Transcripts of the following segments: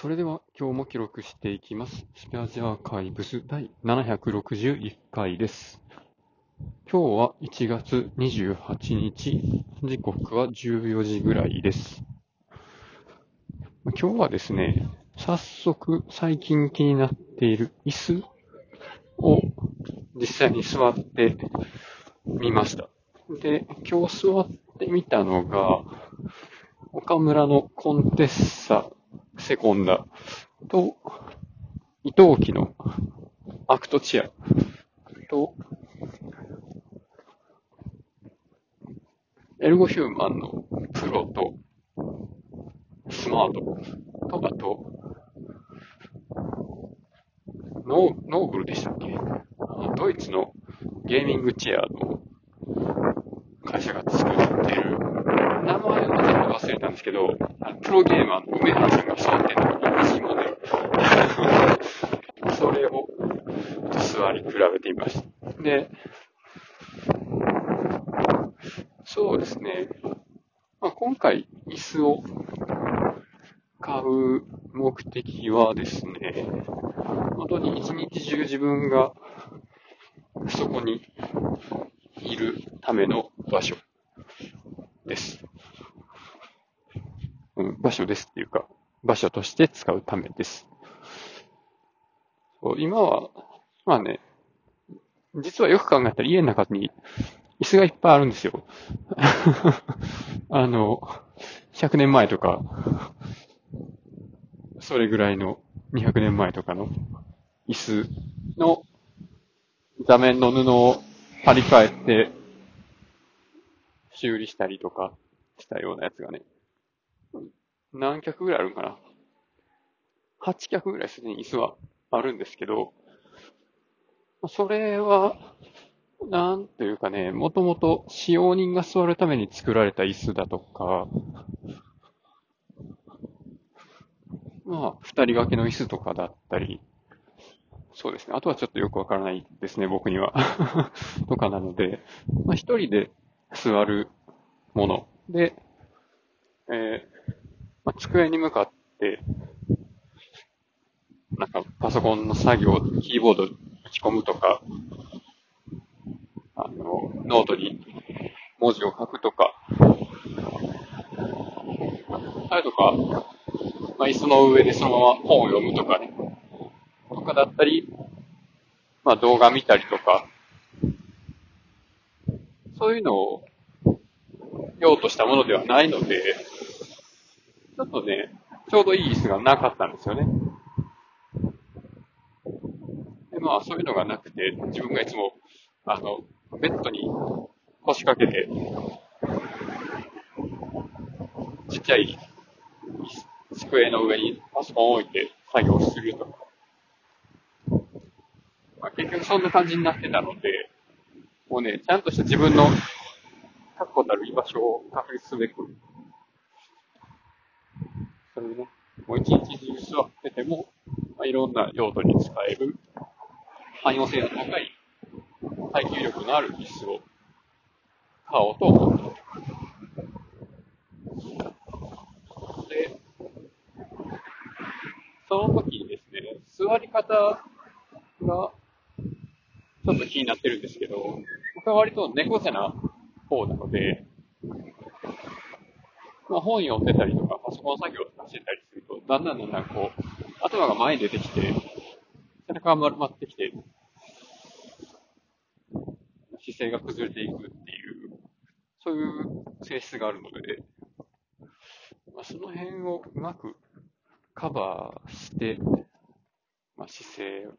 それでは今日も記録していきます。スペアジアーカイブス第761回です。今日は1月28日、時刻は14時ぐらいです。今日はですね、早速最近気になっている椅子を実際に座ってみました。で、今日座ってみたのが、オカムラのコンテッサセコンダ。と、イトーキのアクトチェア。と、エルゴヒューマンのプロと、スマート。と、あと、ノー、ノーブルでしたっけ？ドイツのゲーミングチェアの会社が作ってる、忘れたんですけど、プロゲーマーの梅原さんが座ってるのがいいしモデル。それを座り比べてみました。で、そうですね。まあ、今回椅子を買う目的はですね、本当に一日中自分がそこにいるための場所です。うん、場所ですっていうか、場所として使うためです。そう今は、まあね、実はよく考えたら家の中に椅子がいっぱいあるんですよ。あの、100年前とか、それぐらいの200年前とかの椅子の座面の布を張り替えて修理したりとかしたようなやつがね、何脚ぐらいあるんかな ?8 脚ぐらいすでに椅子はあるんですけど、それは、なんというかね、もともと使用人が座るために作られた椅子だとか、まあ、二人掛けの椅子とかだったり、そうですね。あとはちょっとよくわからないですね、僕には。とかなので、まあ一人で座るもので、えーまあ、机に向かって、なんかパソコンの作業、キーボード打ち込むとか、あの、ノートに文字を書くとか、あれとか、まあ、椅子の上でそのまま本を読むとかね、とかだったり、まあ動画見たりとか、そういうのを用としたものではないので、ちょっとね、ちょうどいい椅子がなかったんですよね。で、まあそういうのがなくて、自分がいつも、あの、ベッドに腰掛けて、ちっちゃい机の上にパソコンを置いて作業するとか。まあ、結局そんな感じになってたので、もうね、ちゃんとした自分の確固たる居場所を確立すべく、それね、もう一日中座ってても、まあ、いろんな用途に使える、汎用性の高い、耐久力のある椅子を買おうと思って。で、その時にですね、座り方がちょっと気になってるんですけど、僕は割と猫背な方なので、まあ本読んでたりとか、パソコン作業とかしてたりすると、だんだんだんだんこう、頭が前に出てきて、背中が丸まってきて、姿勢が崩れていくっていう、そういう性質があるので、まあ、その辺をうまくカバーして、まあ、姿勢を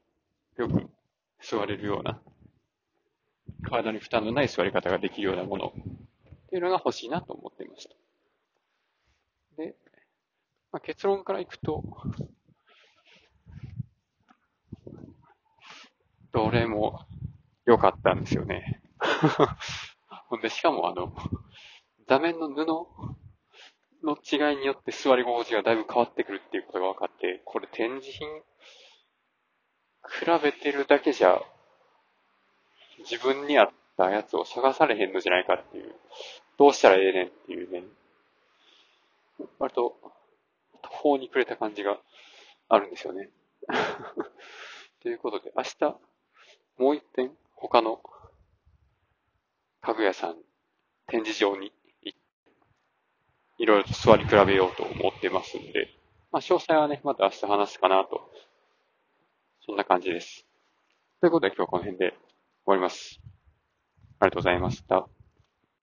よく座れるような、体に負担のない座り方ができるようなものっていうのが欲しいなと思っていました。で、まあ、結論からいくと、どれも良かったんですよね。ほんで、しかもあの、座面の布の違いによって座り心地がだいぶ変わってくるっていうことが分かって、これ展示品比べてるだけじゃ、自分に合ったやつを探されへんのじゃないかっていう、どうしたらええねんっていうね、割と途方に暮れた感じがあるんですよね。ということで、明日、もう一遍、他の家具屋さん、展示場に行って、いろいろと座り比べようと思ってますんで、まあ、詳細はね、また明日話すかなと。そんな感じです。ということで今日はこの辺で終わります。ありがとうございました。